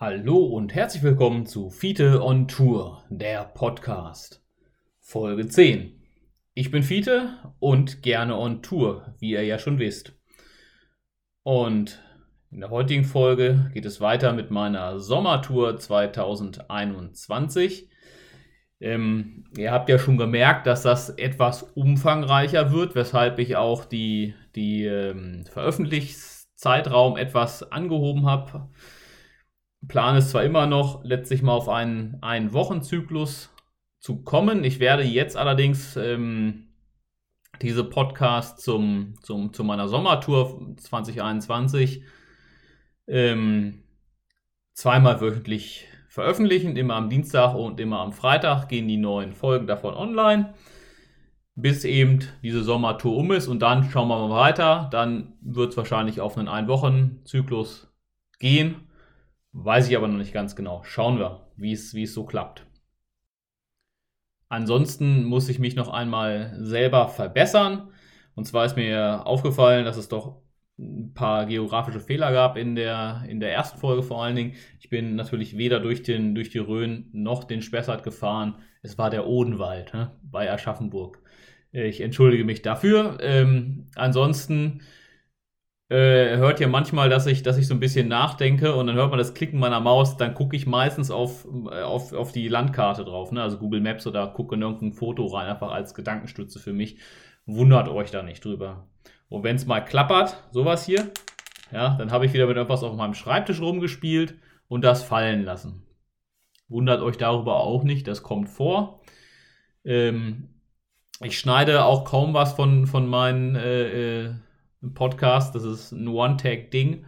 Hallo und herzlich willkommen zu Fiete on Tour, der Podcast. Folge 10. Ich bin Fiete und gerne on Tour, wie ihr ja schon wisst. Und in der heutigen Folge geht es weiter mit meiner Sommertour 2021. Ähm, ihr habt ja schon gemerkt, dass das etwas umfangreicher wird, weshalb ich auch die, die ähm, Veröffentlichungszeitraum etwas angehoben habe Plan ist zwar immer noch, letztlich mal auf einen, einen Wochenzyklus zu kommen. Ich werde jetzt allerdings ähm, diese Podcast zum, zum, zu meiner Sommertour 2021 ähm, zweimal wöchentlich veröffentlichen. Immer am Dienstag und immer am Freitag gehen die neuen Folgen davon online. Bis eben diese Sommertour um ist und dann schauen wir mal weiter. Dann wird es wahrscheinlich auf einen Ein-Wochen-Zyklus gehen. Weiß ich aber noch nicht ganz genau. Schauen wir, wie es, so klappt. Ansonsten muss ich mich noch einmal selber verbessern. Und zwar ist mir aufgefallen, dass es doch ein paar geografische Fehler gab in der, in der ersten Folge vor allen Dingen. Ich bin natürlich weder durch, den, durch die Rhön noch den Spessart gefahren. Es war der Odenwald ne, bei Aschaffenburg. Ich entschuldige mich dafür. Ähm, ansonsten äh, hört ihr manchmal, dass ich, dass ich so ein bisschen nachdenke und dann hört man das Klicken meiner Maus, dann gucke ich meistens auf, äh, auf, auf die Landkarte drauf, ne? also Google Maps oder gucke in irgendein Foto rein, einfach als Gedankenstütze für mich. Wundert euch da nicht drüber. Und wenn es mal klappert, sowas hier, ja, dann habe ich wieder mit etwas auf meinem Schreibtisch rumgespielt und das fallen lassen. Wundert euch darüber auch nicht, das kommt vor. Ähm, ich schneide auch kaum was von, von meinen äh, Podcast. Das ist ein One-Tag-Ding.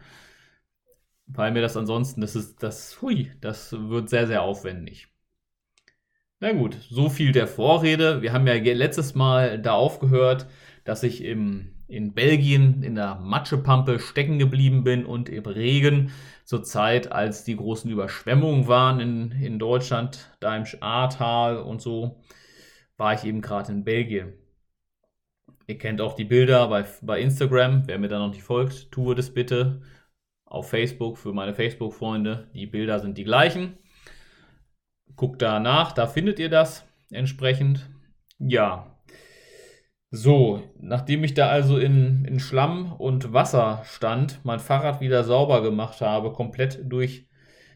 Weil mir das ansonsten, das ist, das, hui, das wird sehr, sehr aufwendig. Na gut, so viel der Vorrede. Wir haben ja letztes Mal da aufgehört, dass ich im, in Belgien in der Matschepampe stecken geblieben bin und im Regen zur Zeit, als die großen Überschwemmungen waren in, in Deutschland, da im Ahrtal und so, war ich eben gerade in Belgien. Ihr kennt auch die Bilder bei, bei Instagram. Wer mir da noch nicht folgt, tue das bitte. Auf Facebook für meine Facebook-Freunde. Die Bilder sind die gleichen. Guckt da nach, da findet ihr das entsprechend. Ja. So, nachdem ich da also in, in Schlamm und Wasser stand, mein Fahrrad wieder sauber gemacht habe, komplett durch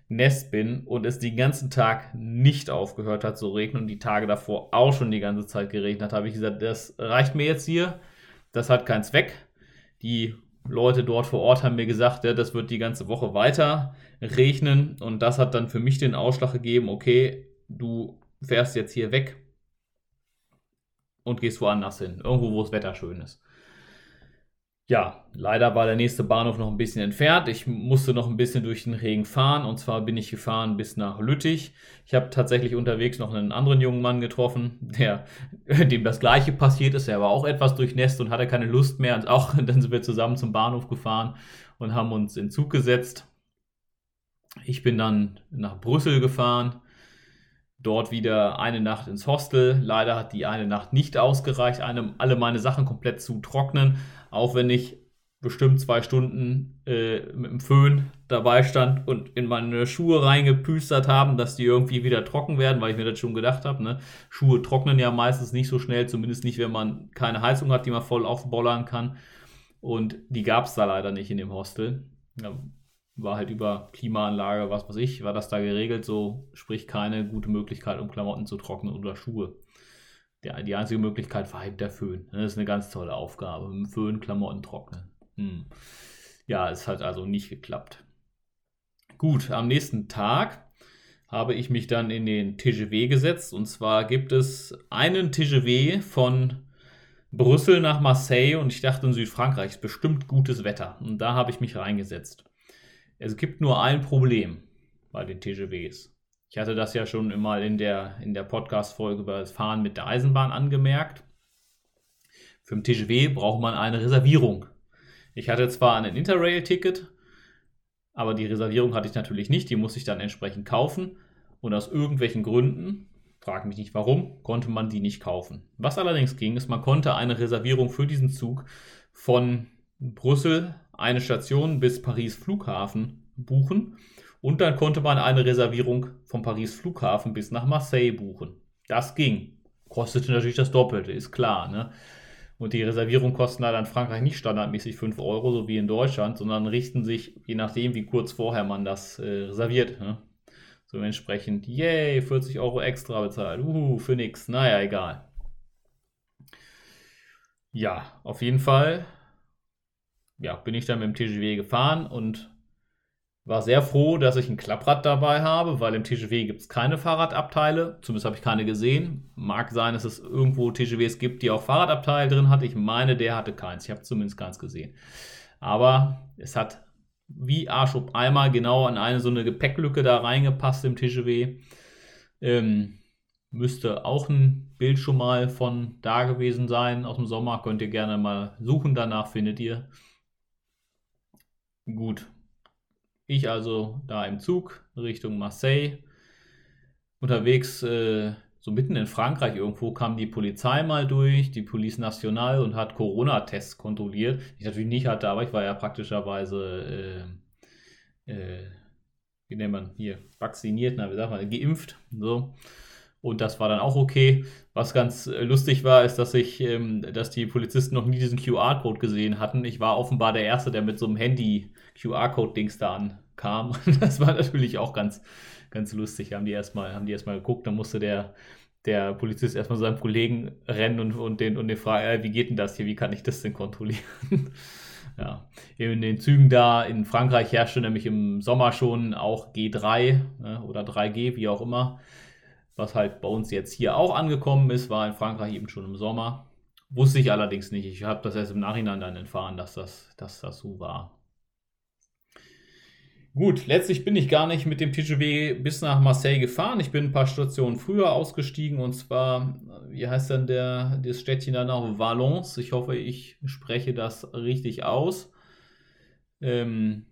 Nest bin und es den ganzen Tag nicht aufgehört hat zu regnen und die Tage davor auch schon die ganze Zeit geregnet hat, habe ich gesagt, das reicht mir jetzt hier. Das hat keinen Zweck. Die Leute dort vor Ort haben mir gesagt, ja, das wird die ganze Woche weiter regnen und das hat dann für mich den Ausschlag gegeben, okay, du fährst jetzt hier weg und gehst woanders hin, irgendwo, wo das Wetter schön ist. Ja, leider war der nächste Bahnhof noch ein bisschen entfernt. Ich musste noch ein bisschen durch den Regen fahren und zwar bin ich gefahren bis nach Lüttich. Ich habe tatsächlich unterwegs noch einen anderen jungen Mann getroffen, der dem das gleiche passiert ist. Er war auch etwas durchnässt und hatte keine Lust mehr. Und auch dann sind wir zusammen zum Bahnhof gefahren und haben uns in Zug gesetzt. Ich bin dann nach Brüssel gefahren dort wieder eine Nacht ins Hostel. Leider hat die eine Nacht nicht ausgereicht, eine, alle meine Sachen komplett zu trocknen auch wenn ich bestimmt zwei Stunden äh, mit dem Föhn dabei stand und in meine Schuhe reingepüstert haben, dass die irgendwie wieder trocken werden, weil ich mir das schon gedacht habe. Ne? Schuhe trocknen ja meistens nicht so schnell, zumindest nicht, wenn man keine Heizung hat, die man voll aufbollern kann. Und die gab es da leider nicht in dem Hostel. Ja, war halt über Klimaanlage, was weiß ich, war das da geregelt, so sprich keine gute Möglichkeit, um Klamotten zu trocknen oder Schuhe der, die einzige Möglichkeit war halt der Föhn. Das ist eine ganz tolle Aufgabe. Mit dem Föhn Klamotten trocknen. Hm. Ja, es hat also nicht geklappt. Gut, am nächsten Tag habe ich mich dann in den TGW gesetzt. Und zwar gibt es einen TGW von Brüssel nach Marseille und ich dachte in Südfrankreich ist bestimmt gutes Wetter. Und da habe ich mich reingesetzt. Es gibt nur ein Problem bei den TGWs. Ich hatte das ja schon mal in der, in der Podcast-Folge über das Fahren mit der Eisenbahn angemerkt. Für den TGW braucht man eine Reservierung. Ich hatte zwar ein Interrail-Ticket, aber die Reservierung hatte ich natürlich nicht. Die musste ich dann entsprechend kaufen. Und aus irgendwelchen Gründen, frage mich nicht warum, konnte man die nicht kaufen. Was allerdings ging, ist, man konnte eine Reservierung für diesen Zug von Brüssel, eine Station bis Paris Flughafen buchen Und dann konnte man eine Reservierung vom Paris Flughafen bis nach Marseille buchen. Das ging. Kostete natürlich das Doppelte, ist klar. Ne? Und die Reservierung kosten leider in Frankreich nicht standardmäßig 5 Euro, so wie in Deutschland, sondern richten sich, je nachdem, wie kurz vorher man das äh, reserviert. Ne? So entsprechend, yay, 40 Euro extra bezahlt. Uh, für nix. Naja, egal. Ja, auf jeden Fall ja, bin ich dann mit dem TGW gefahren und war sehr froh, dass ich ein Klapprad dabei habe, weil im TGW gibt es keine Fahrradabteile. Zumindest habe ich keine gesehen. Mag sein, dass es irgendwo TGWs gibt, die auch Fahrradabteile drin hat. Ich meine, der hatte keins. Ich habe zumindest keins gesehen. Aber es hat wie Arsch ob Eimer genau an eine so eine Gepäcklücke da reingepasst im TGW. Ähm, müsste auch ein Bild schon mal von da gewesen sein aus dem Sommer. Könnt ihr gerne mal suchen, danach findet ihr. Gut, ich also da im Zug Richtung Marseille. Unterwegs, äh, so mitten in Frankreich irgendwo, kam die Polizei mal durch, die Police Nationale und hat Corona-Tests kontrolliert. Ich natürlich nicht hatte, aber ich war ja praktischerweise, äh, äh, wie nennt man hier, vacciniert, na, wie sagt man, geimpft. So. Und das war dann auch okay. Was ganz äh, lustig war, ist, dass ich, ähm, dass die Polizisten noch nie diesen QR-Code gesehen hatten. Ich war offenbar der Erste, der mit so einem Handy QR-Code-Dings da ankam. Das war natürlich auch ganz, ganz lustig. Haben die erstmal, haben die erstmal geguckt, dann musste der, der Polizist erstmal seinem Kollegen rennen und, und den, und den fragen, äh, wie geht denn das hier, wie kann ich das denn kontrollieren? ja, in den Zügen da in Frankreich herrschte nämlich im Sommer schon auch G3 äh, oder 3G, wie auch immer. Was halt bei uns jetzt hier auch angekommen ist, war in Frankreich eben schon im Sommer. Wusste ich allerdings nicht. Ich habe das erst im Nachhinein dann erfahren, dass das, dass das so war. Gut, letztlich bin ich gar nicht mit dem TGW bis nach Marseille gefahren. Ich bin ein paar Stationen früher ausgestiegen und zwar, wie heißt denn der, das Städtchen da noch? Valence. Ich hoffe, ich spreche das richtig aus. Ähm,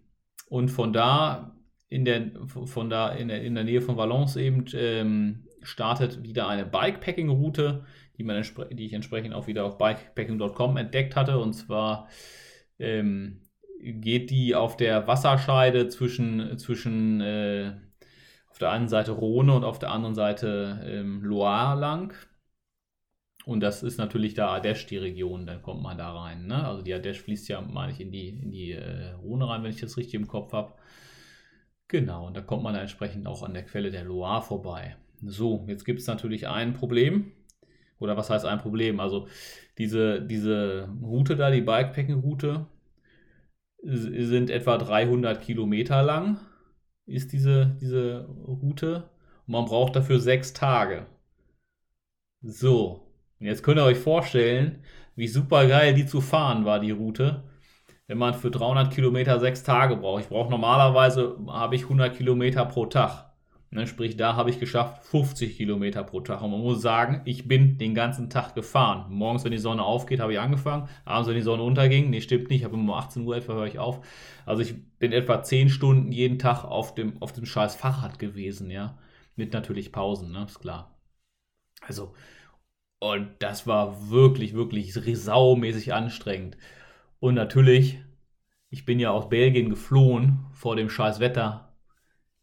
und von da, in der, von da in der, in der Nähe von Valence eben, ähm, startet wieder eine Bikepacking-Route, die, die ich entsprechend auch wieder auf bikepacking.com entdeckt hatte. Und zwar ähm, geht die auf der Wasserscheide zwischen, zwischen äh, auf der einen Seite Rhone und auf der anderen Seite ähm, Loire lang. Und das ist natürlich da Ardèche die Region, dann kommt man da rein. Ne? Also die Ardèche fließt ja, meine ich, in die, in die äh, Rhone rein, wenn ich das richtig im Kopf habe. Genau, und da kommt man dann entsprechend auch an der Quelle der Loire vorbei. So, jetzt gibt es natürlich ein Problem. Oder was heißt ein Problem? Also diese, diese Route da, die Bikepacking-Route, sind etwa 300 Kilometer lang, ist diese, diese Route. Und man braucht dafür sechs Tage. So, jetzt könnt ihr euch vorstellen, wie super geil die zu fahren war, die Route. Wenn man für 300 Kilometer sechs Tage braucht. Ich brauche normalerweise, habe ich 100 Kilometer pro Tag. Ne, sprich, da habe ich geschafft 50 Kilometer pro Tag. Und man muss sagen, ich bin den ganzen Tag gefahren. Morgens, wenn die Sonne aufgeht, habe ich angefangen. Abends, wenn die Sonne unterging, nee, stimmt nicht, ich habe um 18 Uhr etwa höre ich auf. Also ich bin etwa 10 Stunden jeden Tag auf dem, auf dem scheiß Fahrrad gewesen, ja. Mit natürlich Pausen, ne, ist klar. Also, und das war wirklich, wirklich saumäßig anstrengend. Und natürlich, ich bin ja aus Belgien geflohen vor dem scheiß Wetter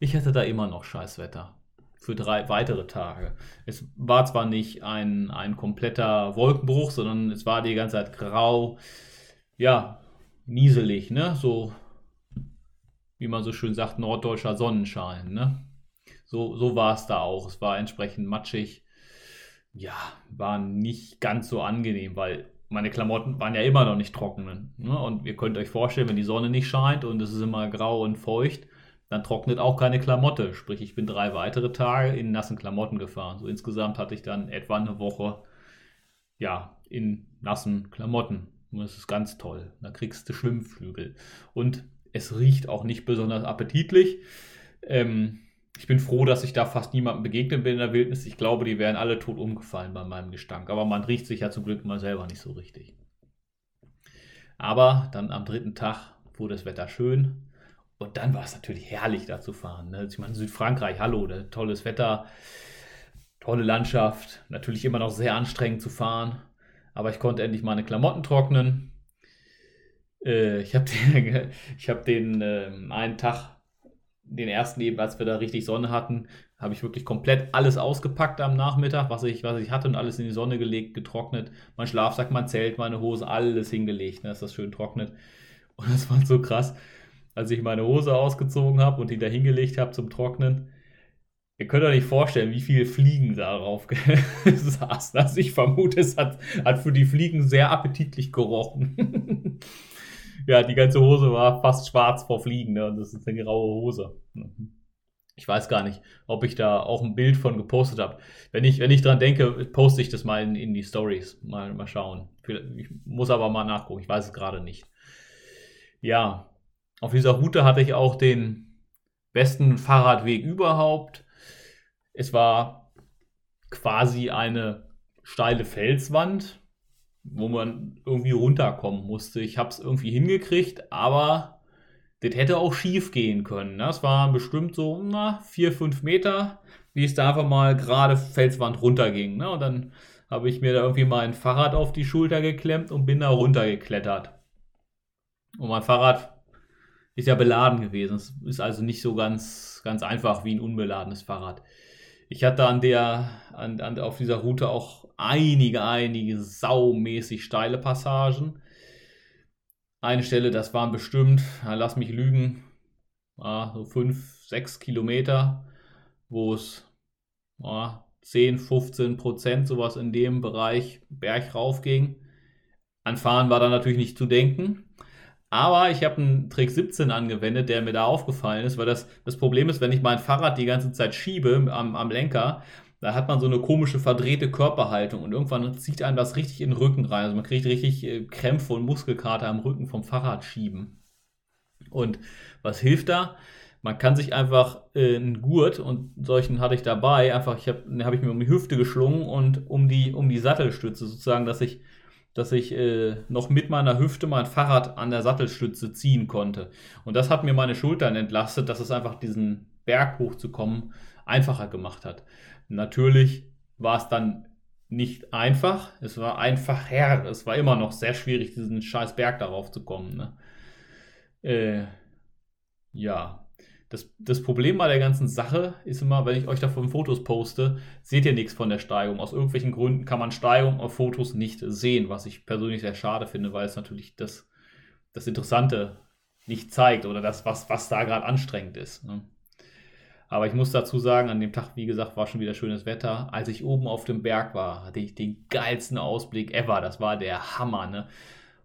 ich hatte da immer noch Scheißwetter für drei weitere Tage. Es war zwar nicht ein, ein kompletter Wolkenbruch, sondern es war die ganze Zeit grau, ja, nieselig, ne? So, wie man so schön sagt, norddeutscher Sonnenschein, ne? So, so war es da auch. Es war entsprechend matschig. Ja, war nicht ganz so angenehm, weil meine Klamotten waren ja immer noch nicht trocken. Ne? Und ihr könnt euch vorstellen, wenn die Sonne nicht scheint und es ist immer grau und feucht, dann trocknet auch keine Klamotte. Sprich, ich bin drei weitere Tage in nassen Klamotten gefahren. So insgesamt hatte ich dann etwa eine Woche ja, in nassen Klamotten. Und das ist ganz toll. Da kriegst du Schwimmflügel. Und es riecht auch nicht besonders appetitlich. Ähm, ich bin froh, dass ich da fast niemandem begegnet bin in der Wildnis. Ich glaube, die wären alle tot umgefallen bei meinem Gestank. Aber man riecht sich ja zum Glück mal selber nicht so richtig. Aber dann am dritten Tag wurde das Wetter schön. Und dann war es natürlich herrlich, da zu fahren. Ne? Ich meine, Südfrankreich, hallo, tolles Wetter, tolle Landschaft, natürlich immer noch sehr anstrengend zu fahren. Aber ich konnte endlich meine Klamotten trocknen. Äh, ich habe den, hab den äh, einen Tag den ersten eben, als wir da richtig Sonne hatten, habe ich wirklich komplett alles ausgepackt am Nachmittag, was ich, was ich hatte und alles in die Sonne gelegt, getrocknet. Mein Schlafsack, mein Zelt, meine Hose, alles hingelegt, ne, dass das schön trocknet. Und das war so krass, als ich meine Hose ausgezogen habe und die da hingelegt habe zum Trocknen. Ihr könnt euch nicht vorstellen, wie viele Fliegen darauf saßen. Also ich vermute, es hat, hat für die Fliegen sehr appetitlich gerochen. ja, die ganze Hose war fast schwarz vor Fliegen. Ne? Und das ist eine graue Hose. Ich weiß gar nicht, ob ich da auch ein Bild von gepostet habe. Wenn ich, wenn ich dran denke, poste ich das mal in, in die Stories. Mal, mal schauen. Ich muss aber mal nachgucken. Ich weiß es gerade nicht. Ja, auf dieser Route hatte ich auch den besten Fahrradweg überhaupt. Es war quasi eine steile Felswand, wo man irgendwie runterkommen musste. Ich habe es irgendwie hingekriegt, aber das hätte auch schief gehen können. Das ne? war bestimmt so na, 4, 5 Meter, wie es da einfach mal gerade Felswand runterging. Ne? Und dann habe ich mir da irgendwie mein Fahrrad auf die Schulter geklemmt und bin da runtergeklettert. Und mein Fahrrad ist ja beladen gewesen. Es ist also nicht so ganz, ganz einfach wie ein unbeladenes Fahrrad. Ich hatte an der, an, an, auf dieser Route auch einige, einige saumäßig steile Passagen eine Stelle, das waren bestimmt, lass mich lügen, so 5, 6 Kilometer, wo es 10, 15 Prozent sowas in dem Bereich Berg rauf ging. An Fahren war da natürlich nicht zu denken. Aber ich habe einen Trick 17 angewendet, der mir da aufgefallen ist, weil das, das Problem ist, wenn ich mein Fahrrad die ganze Zeit schiebe am, am Lenker, da hat man so eine komische verdrehte Körperhaltung und irgendwann zieht einem das richtig in den Rücken rein. Also man kriegt richtig äh, Krämpfe und Muskelkater am Rücken vom Fahrrad schieben. Und was hilft da? Man kann sich einfach äh, einen Gurt und solchen hatte ich dabei, einfach ich habe hab ich mir um die Hüfte geschlungen und um die um die Sattelstütze sozusagen, dass ich dass ich äh, noch mit meiner Hüfte mein Fahrrad an der Sattelstütze ziehen konnte. Und das hat mir meine Schultern entlastet, dass es einfach diesen Berg hochzukommen einfacher gemacht hat. Natürlich war es dann nicht einfach. Es war einfach her. Es war immer noch sehr schwierig, diesen scheiß Berg darauf zu kommen. Ne? Äh, ja. Das, das Problem bei der ganzen Sache ist immer, wenn ich euch davon Fotos poste, seht ihr nichts von der Steigung. Aus irgendwelchen Gründen kann man Steigung auf Fotos nicht sehen, was ich persönlich sehr schade finde, weil es natürlich das, das Interessante nicht zeigt oder das, was, was da gerade anstrengend ist. Ne? Aber ich muss dazu sagen, an dem Tag, wie gesagt, war schon wieder schönes Wetter. Als ich oben auf dem Berg war, hatte ich den geilsten Ausblick ever. Das war der Hammer, ne?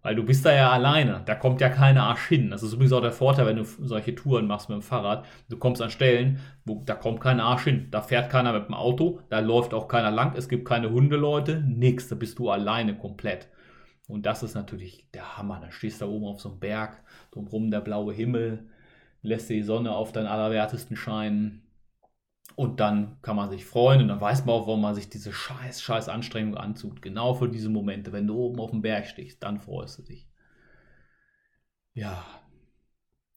Weil du bist da ja alleine. Da kommt ja keine Arsch hin. Das ist übrigens auch der Vorteil, wenn du solche Touren machst mit dem Fahrrad. Du kommst an Stellen, wo da kommt kein Arsch hin. Da fährt keiner mit dem Auto, da läuft auch keiner lang, es gibt keine Hundeleute, nix. Da bist du alleine komplett. Und das ist natürlich der Hammer. Da stehst du da oben auf so einem Berg, drumherum der blaue Himmel lässt die Sonne auf deinen Allerwertesten scheinen. Und dann kann man sich freuen und dann weiß man auch, warum man sich diese scheiß, scheiß Anstrengung antut. Genau für diese Momente. Wenn du oben auf dem Berg stehst, dann freust du dich. Ja.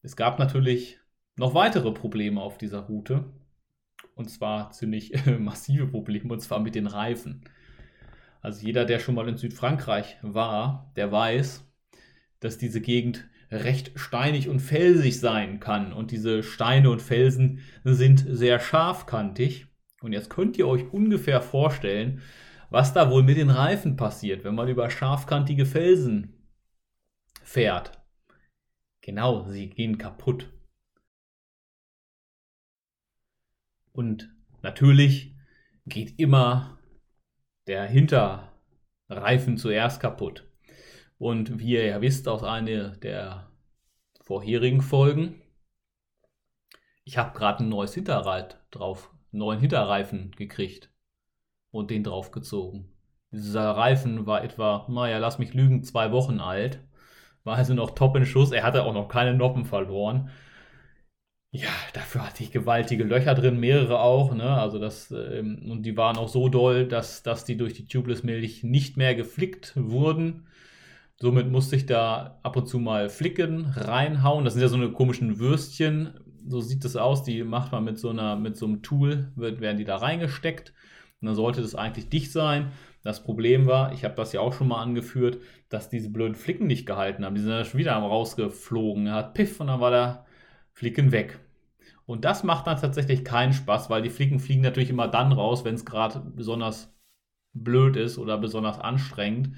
Es gab natürlich noch weitere Probleme auf dieser Route. Und zwar ziemlich massive Probleme, und zwar mit den Reifen. Also jeder, der schon mal in Südfrankreich war, der weiß, dass diese Gegend recht steinig und felsig sein kann. Und diese Steine und Felsen sind sehr scharfkantig. Und jetzt könnt ihr euch ungefähr vorstellen, was da wohl mit den Reifen passiert, wenn man über scharfkantige Felsen fährt. Genau, sie gehen kaputt. Und natürlich geht immer der Hinterreifen zuerst kaputt. Und wie ihr ja wisst aus einer der vorherigen Folgen, ich habe gerade ein neues Hinterrad drauf, einen neuen Hinterreifen gekriegt und den draufgezogen. Dieser Reifen war etwa, naja, lass mich lügen, zwei Wochen alt. War also noch top in Schuss. Er hatte auch noch keine Noppen verloren. Ja, dafür hatte ich gewaltige Löcher drin, mehrere auch, ne? Also das, ähm, und die waren auch so doll, dass, dass die durch die Tubeless-Milch nicht mehr geflickt wurden. Somit musste ich da ab und zu mal Flicken reinhauen. Das sind ja so eine komischen Würstchen. So sieht das aus. Die macht man mit so, einer, mit so einem Tool, wird, werden die da reingesteckt. Und dann sollte das eigentlich dicht sein. Das Problem war, ich habe das ja auch schon mal angeführt, dass diese blöden Flicken nicht gehalten haben. Die sind dann schon wieder rausgeflogen. Er hat Piff und dann war der Flicken weg. Und das macht dann tatsächlich keinen Spaß, weil die Flicken fliegen natürlich immer dann raus, wenn es gerade besonders blöd ist oder besonders anstrengend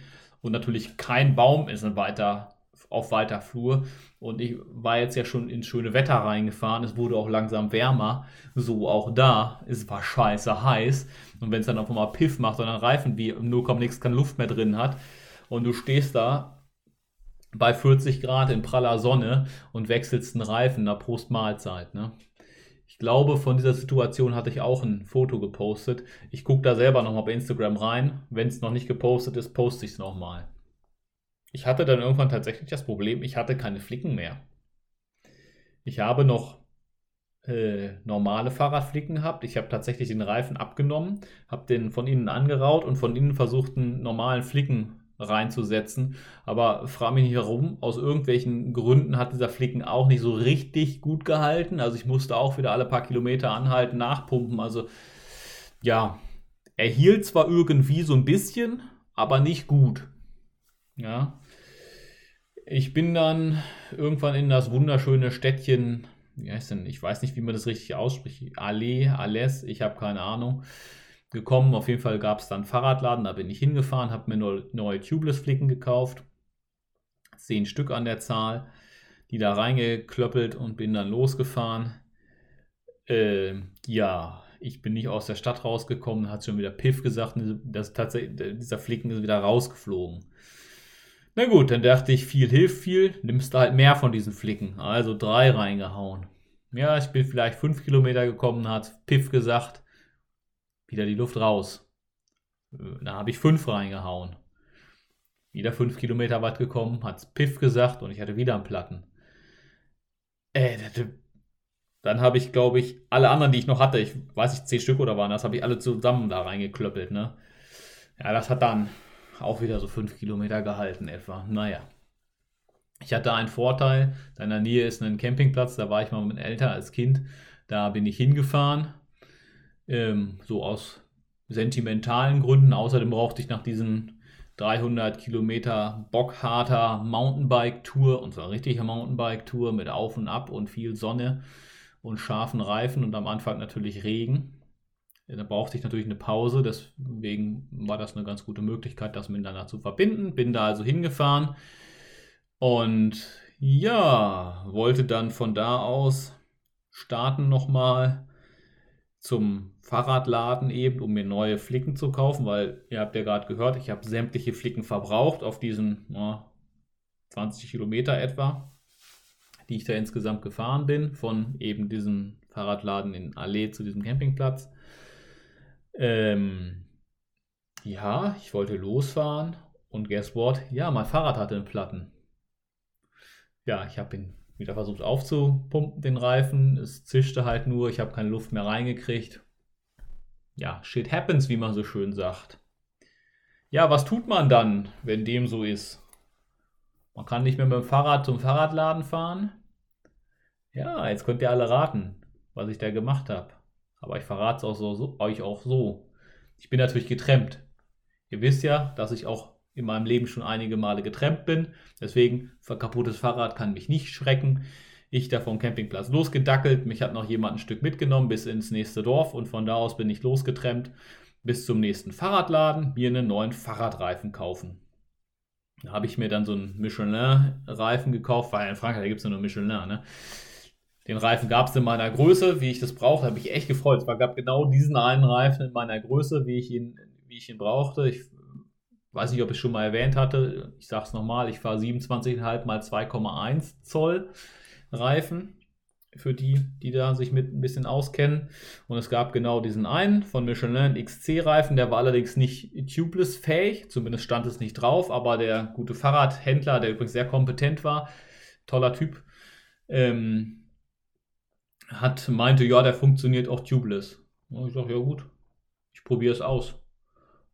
und natürlich kein Baum ist weiter, auf weiter Flur. Und ich war jetzt ja schon ins schöne Wetter reingefahren. Es wurde auch langsam wärmer. So auch da. Es war scheiße heiß. Und wenn es dann auf einmal Piff macht und ein Reifen wie 0, nichts keine Luft mehr drin hat und du stehst da bei 40 Grad in praller Sonne und wechselst einen Reifen, na Prost Mahlzeit, ne? Ich glaube, von dieser Situation hatte ich auch ein Foto gepostet. Ich gucke da selber nochmal bei Instagram rein. Wenn es noch nicht gepostet ist, poste ich es nochmal. Ich hatte dann irgendwann tatsächlich das Problem, ich hatte keine Flicken mehr. Ich habe noch äh, normale Fahrradflicken gehabt. Ich habe tatsächlich den Reifen abgenommen, habe den von innen angeraut und von innen versucht, einen normalen Flicken reinzusetzen. Aber frage mich nicht warum. Aus irgendwelchen Gründen hat dieser Flicken auch nicht so richtig gut gehalten. Also ich musste auch wieder alle paar Kilometer anhalten, nachpumpen. Also ja, er hielt zwar irgendwie so ein bisschen, aber nicht gut. Ja. Ich bin dann irgendwann in das wunderschöne Städtchen, wie heißt denn, ich weiß nicht, wie man das richtig ausspricht, Allee, Alles, ich habe keine Ahnung gekommen. Auf jeden Fall gab es dann Fahrradladen, da bin ich hingefahren, habe mir neue Tubeless-Flicken gekauft. Zehn Stück an der Zahl, die da reingeklöppelt und bin dann losgefahren. Äh, ja, ich bin nicht aus der Stadt rausgekommen, hat schon wieder Piff gesagt, dass tatsächlich dieser Flicken ist wieder rausgeflogen. Na gut, dann dachte ich, viel hilft viel, nimmst du halt mehr von diesen Flicken. Also drei reingehauen. Ja, ich bin vielleicht fünf Kilometer gekommen, hat Piff gesagt wieder die Luft raus. Da habe ich fünf reingehauen. Wieder fünf Kilometer weit gekommen, hat es Piff gesagt und ich hatte wieder einen Platten. Äh, dann habe ich, glaube ich, alle anderen, die ich noch hatte, ich weiß nicht, zehn Stück oder waren das, habe ich alle zusammen da reingeklöppelt, ne? Ja, das hat dann auch wieder so fünf Kilometer gehalten etwa. Naja. Ich hatte einen Vorteil, in der Nähe ist ein Campingplatz, da war ich mal mit älter als Kind, da bin ich hingefahren ähm, so aus sentimentalen Gründen. Außerdem brauchte ich nach diesen 300 Kilometer bockharter Mountainbike-Tour, und zwar richtige Mountainbike-Tour mit Auf und Ab und viel Sonne und scharfen Reifen und am Anfang natürlich Regen. Da brauchte ich natürlich eine Pause, deswegen war das eine ganz gute Möglichkeit, das miteinander zu verbinden. Bin da also hingefahren und ja, wollte dann von da aus starten nochmal zum Fahrradladen eben, um mir neue Flicken zu kaufen, weil ihr habt ja gerade gehört, ich habe sämtliche Flicken verbraucht auf diesen ja, 20 Kilometer etwa, die ich da insgesamt gefahren bin, von eben diesem Fahrradladen in Allee zu diesem Campingplatz. Ähm, ja, ich wollte losfahren und guess what? Ja, mein Fahrrad hatte einen Platten. Ja, ich habe ihn wieder versucht aufzupumpen, den Reifen. Es zischte halt nur, ich habe keine Luft mehr reingekriegt. Ja, shit happens, wie man so schön sagt. Ja, was tut man dann, wenn dem so ist? Man kann nicht mehr mit dem Fahrrad zum Fahrradladen fahren. Ja, jetzt könnt ihr alle raten, was ich da gemacht habe. Aber ich verrate es auch so, so, euch auch so. Ich bin natürlich getrennt. Ihr wisst ja, dass ich auch in meinem Leben schon einige Male getrennt bin. Deswegen, kaputtes Fahrrad kann mich nicht schrecken. Ich da vom Campingplatz losgedackelt. Mich hat noch jemand ein Stück mitgenommen bis ins nächste Dorf und von da aus bin ich losgetrennt bis zum nächsten Fahrradladen, mir einen neuen Fahrradreifen kaufen. Da habe ich mir dann so einen Michelin-Reifen gekauft, weil in Frankreich gibt es nur Michelin, ne? Den Reifen gab es in meiner Größe, wie ich das brauchte, habe ich echt gefreut. Es gab genau diesen einen Reifen in meiner Größe, wie ich ihn, wie ich ihn brauchte. Ich weiß nicht, ob ich es schon mal erwähnt hatte, ich sage es nochmal, ich fahre 27,5 mal 2,1 Zoll Reifen für die, die da sich mit ein bisschen auskennen. Und es gab genau diesen einen von Michelin XC-Reifen, der war allerdings nicht tubeless fähig, zumindest stand es nicht drauf, aber der gute Fahrradhändler, der übrigens sehr kompetent war, toller Typ, ähm, hat meinte, ja, der funktioniert auch tubeless. Und ich sage, ja gut, ich probiere es aus.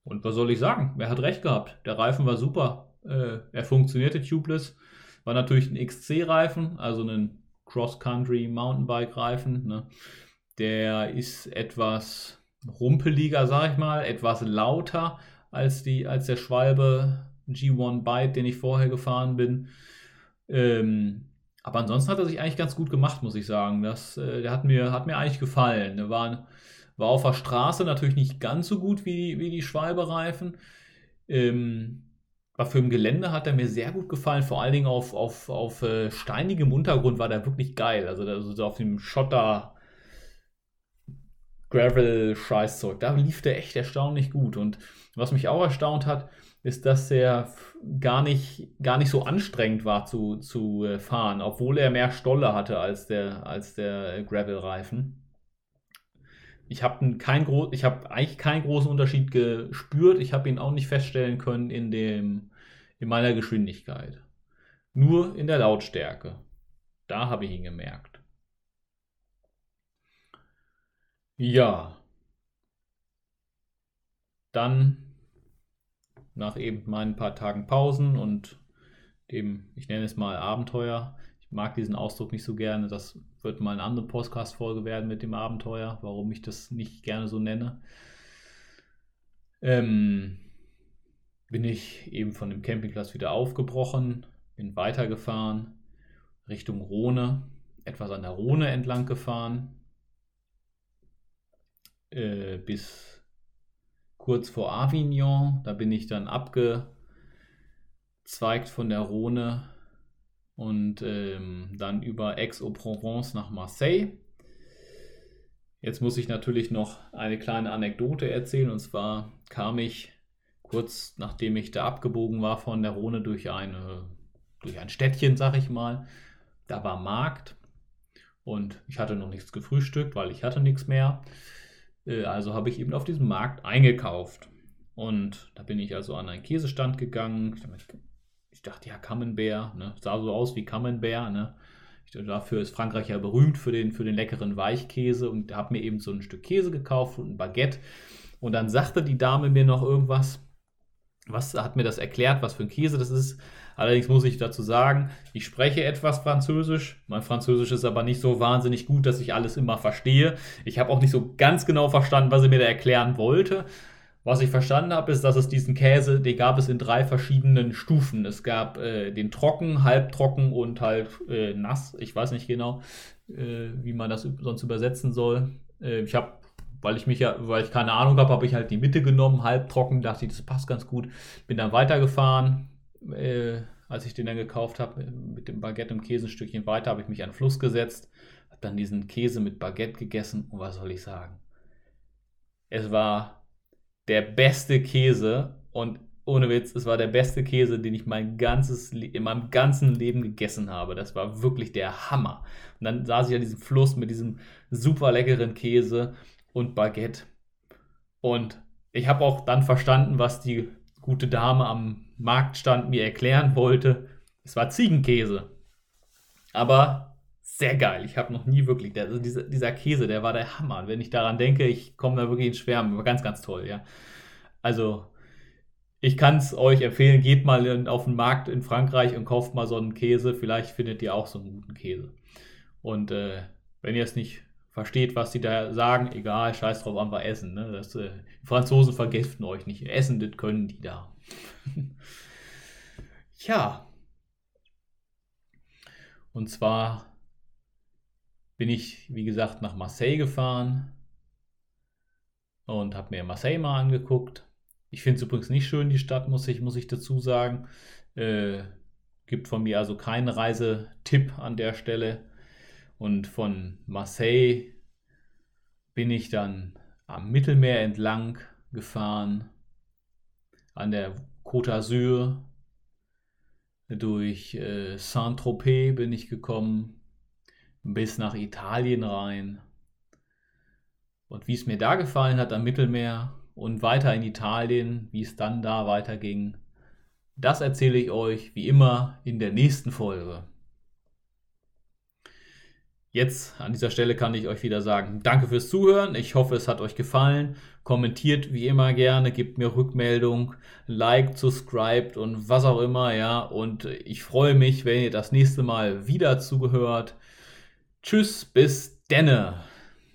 Und was soll ich sagen? Er hat recht gehabt. Der Reifen war super. Äh, er funktionierte tubeless. War natürlich ein XC-Reifen, also ein Cross-Country Mountainbike-Reifen. Ne? Der ist etwas rumpeliger, sag ich mal, etwas lauter als, die, als der Schwalbe G1 Byte, den ich vorher gefahren bin. Ähm, Aber ansonsten hat er sich eigentlich ganz gut gemacht, muss ich sagen. Das, äh, der hat mir, hat mir eigentlich gefallen. Der war, war auf der Straße natürlich nicht ganz so gut wie, wie die Schwalbe-Reifen. Ähm, war für im Gelände hat er mir sehr gut gefallen. Vor allen Dingen auf, auf, auf äh, steinigem Untergrund war der wirklich geil. Also, also auf dem Schotter. Gravel-Scheißzeug. Da lief der echt erstaunlich gut. Und was mich auch erstaunt hat, ist, dass er gar nicht, gar nicht so anstrengend war zu, zu äh, fahren, obwohl er mehr Stolle hatte als der, als der Gravel-Reifen. Ich habe kein hab eigentlich keinen großen Unterschied gespürt. Ich habe ihn auch nicht feststellen können in, dem, in meiner Geschwindigkeit. Nur in der Lautstärke. Da habe ich ihn gemerkt. Ja. Dann nach eben meinen paar Tagen Pausen und dem, ich nenne es mal Abenteuer. Mag diesen Ausdruck nicht so gerne. Das wird mal eine andere Podcast-Folge werden mit dem Abenteuer, warum ich das nicht gerne so nenne. Ähm, bin ich eben von dem Campingplatz wieder aufgebrochen, bin weitergefahren Richtung Rhone, etwas an der Rhone entlang gefahren, äh, bis kurz vor Avignon. Da bin ich dann abgezweigt von der Rhone und ähm, dann über Aix-en-Provence nach Marseille. Jetzt muss ich natürlich noch eine kleine Anekdote erzählen. Und zwar kam ich kurz nachdem ich da abgebogen war von der Rhone durch, eine, durch ein Städtchen, sag ich mal. Da war Markt und ich hatte noch nichts gefrühstückt, weil ich hatte nichts mehr. Äh, also habe ich eben auf diesem Markt eingekauft. Und da bin ich also an einen Käsestand gegangen. Ich dachte, ja, Camembert, ne? sah so aus wie Camembert. Ne? dafür ist Frankreich ja berühmt für den, für den leckeren Weichkäse und habe mir eben so ein Stück Käse gekauft und ein Baguette. Und dann sagte die Dame mir noch irgendwas, was hat mir das erklärt, was für ein Käse das ist. Allerdings muss ich dazu sagen, ich spreche etwas Französisch. Mein Französisch ist aber nicht so wahnsinnig gut, dass ich alles immer verstehe. Ich habe auch nicht so ganz genau verstanden, was sie mir da erklären wollte. Was ich verstanden habe, ist, dass es diesen Käse, den gab es in drei verschiedenen Stufen. Es gab äh, den trocken, halbtrocken und halb äh, nass. Ich weiß nicht genau, äh, wie man das sonst übersetzen soll. Äh, ich habe weil ich mich ja, weil ich keine Ahnung habe, habe ich halt die Mitte genommen, halbtrocken, dachte ich, das passt ganz gut. Bin dann weitergefahren, äh, als ich den dann gekauft habe, mit dem Baguette und Käse ein Stückchen weiter, habe ich mich an den Fluss gesetzt, habe dann diesen Käse mit Baguette gegessen und was soll ich sagen? Es war der beste Käse und ohne Witz, es war der beste Käse, den ich mein ganzes, in meinem ganzen Leben gegessen habe. Das war wirklich der Hammer. Und dann saß ich an diesem Fluss mit diesem super leckeren Käse und Baguette. Und ich habe auch dann verstanden, was die gute Dame am Marktstand mir erklären wollte. Es war Ziegenkäse. Aber sehr geil. Ich habe noch nie wirklich, der, also dieser, dieser, Käse, der war der Hammer. Wenn ich daran denke, ich komme da wirklich ins Schwärmen. War ganz, ganz toll, ja. Also, ich kann es euch empfehlen, geht mal in, auf den Markt in Frankreich und kauft mal so einen Käse. Vielleicht findet ihr auch so einen guten Käse. Und äh, wenn ihr es nicht versteht, was die da sagen, egal, scheiß drauf, einfach essen. Ne? Das, äh, die Franzosen vergiften euch nicht. Essen, das können die da. ja. Und zwar bin ich, wie gesagt, nach Marseille gefahren und habe mir Marseille mal angeguckt. Ich finde es übrigens nicht schön, die Stadt, muss ich, muss ich dazu sagen. Äh, gibt von mir also keinen Reisetipp an der Stelle. Und von Marseille bin ich dann am Mittelmeer entlang gefahren, an der Côte d'Azur, durch äh, Saint-Tropez bin ich gekommen, bis nach Italien rein. Und wie es mir da gefallen hat am Mittelmeer und weiter in Italien, wie es dann da weiterging, das erzähle ich euch wie immer in der nächsten Folge. Jetzt an dieser Stelle kann ich euch wieder sagen, danke fürs Zuhören. Ich hoffe, es hat euch gefallen. Kommentiert wie immer gerne, gebt mir Rückmeldung, liked, subscribed und was auch immer, ja. Und ich freue mich, wenn ihr das nächste Mal wieder zugehört. Tschüss, bis denne.